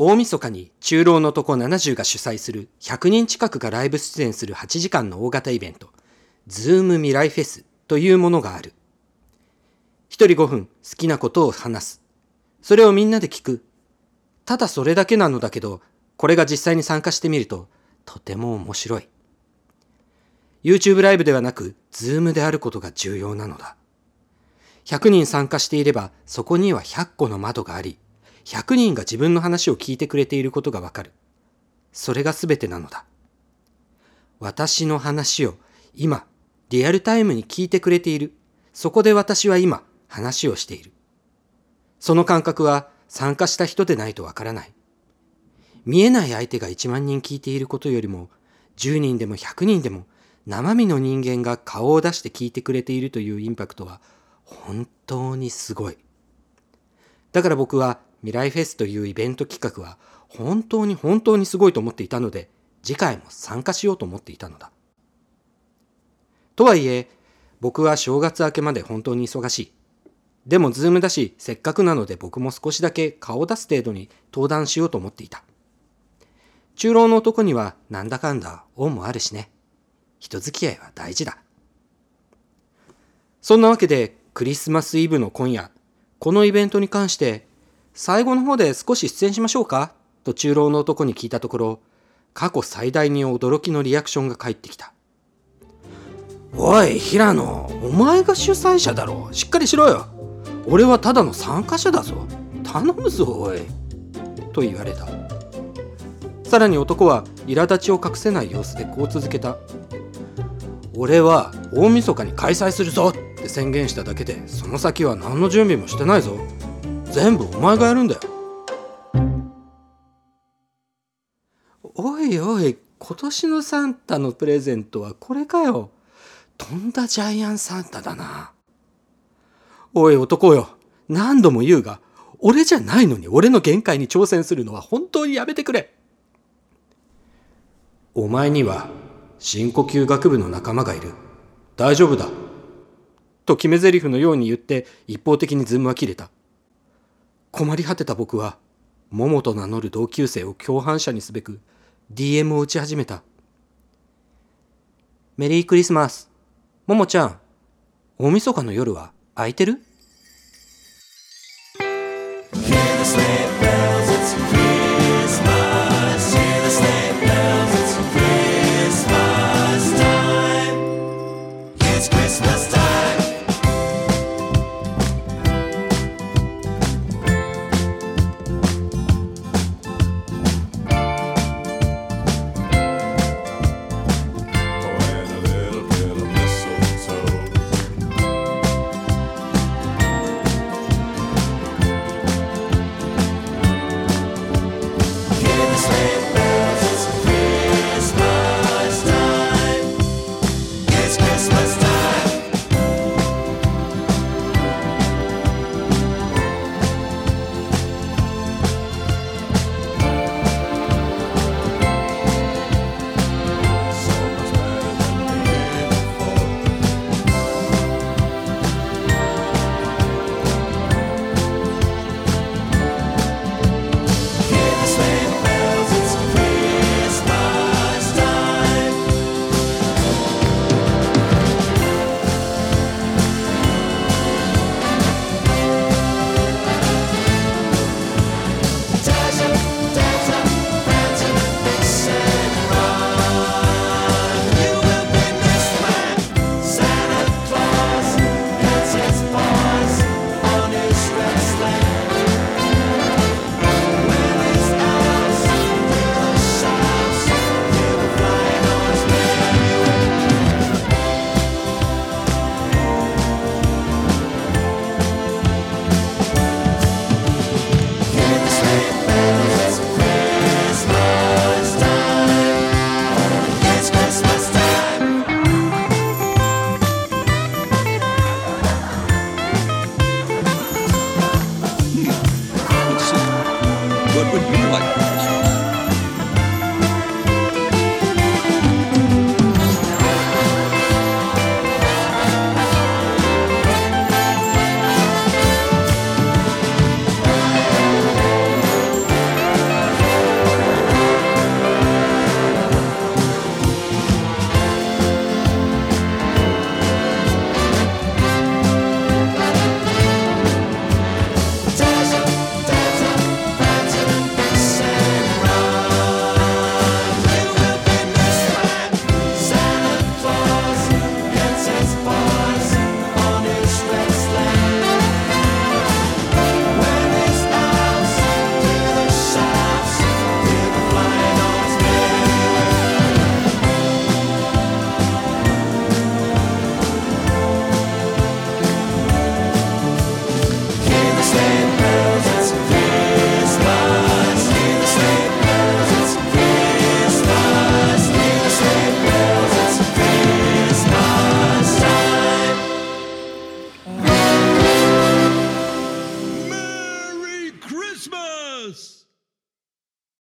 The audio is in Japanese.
大晦日に中老の男70が主催する100人近くがライブ出演する8時間の大型イベント、ズーム未来フェスというものがある。一人5分好きなことを話す。それをみんなで聞く。ただそれだけなのだけど、これが実際に参加してみると、とても面白い。YouTube ライブではなく、ズームであることが重要なのだ。100人参加していれば、そこには100個の窓があり、100人が自分の話を聞いてくれていることがわかる。それが全てなのだ。私の話を今、リアルタイムに聞いてくれている。そこで私は今、話をしている。その感覚は参加した人でないとわからない。見えない相手が1万人聞いていることよりも、10人でも100人でも生身の人間が顔を出して聞いてくれているというインパクトは本当にすごい。だから僕は未来フェスというイベント企画は本当に本当にすごいと思っていたので、次回も参加しようと思っていたのだ。とはいえ、僕は正月明けまで本当に忙しい。でもズームだし、せっかくなので僕も少しだけ顔を出す程度に登壇しようと思っていた。中老の男にはなんだかんだ恩もあるしね。人付き合いは大事だ。そんなわけでクリスマスイブの今夜、このイベントに関して最後の方で少し出演しましょうか？と中老の男に聞いたところ、過去最大に驚きのリアクションが返ってきた。おい、平野、お前が主催者だろ。しっかりしろよ。俺はただの参加者だぞ。頼むぞ、おい。と言われた。さらに男は苛立ちを隠せない様子でこう続けた。俺は大晦日に開催するぞって宣言しただけで、その先は何の準備もしてないぞ。全部お前がやるんだよ。おいおい今年のサンタのプレゼントはこれかよ。とんだジャイアンサンタだな。おい男よ。何度も言うが俺じゃないのに俺の限界に挑戦するのは本当にやめてくれ。お前には深呼吸学部の仲間がいる。大丈夫だ。と決め台詞のように言って一方的にズームは切れた。困り果てた僕は、桃と名乗る同級生を共犯者にすべく DM を打ち始めた。メリークリスマス。桃ちゃん、大晦日の夜は空いてる？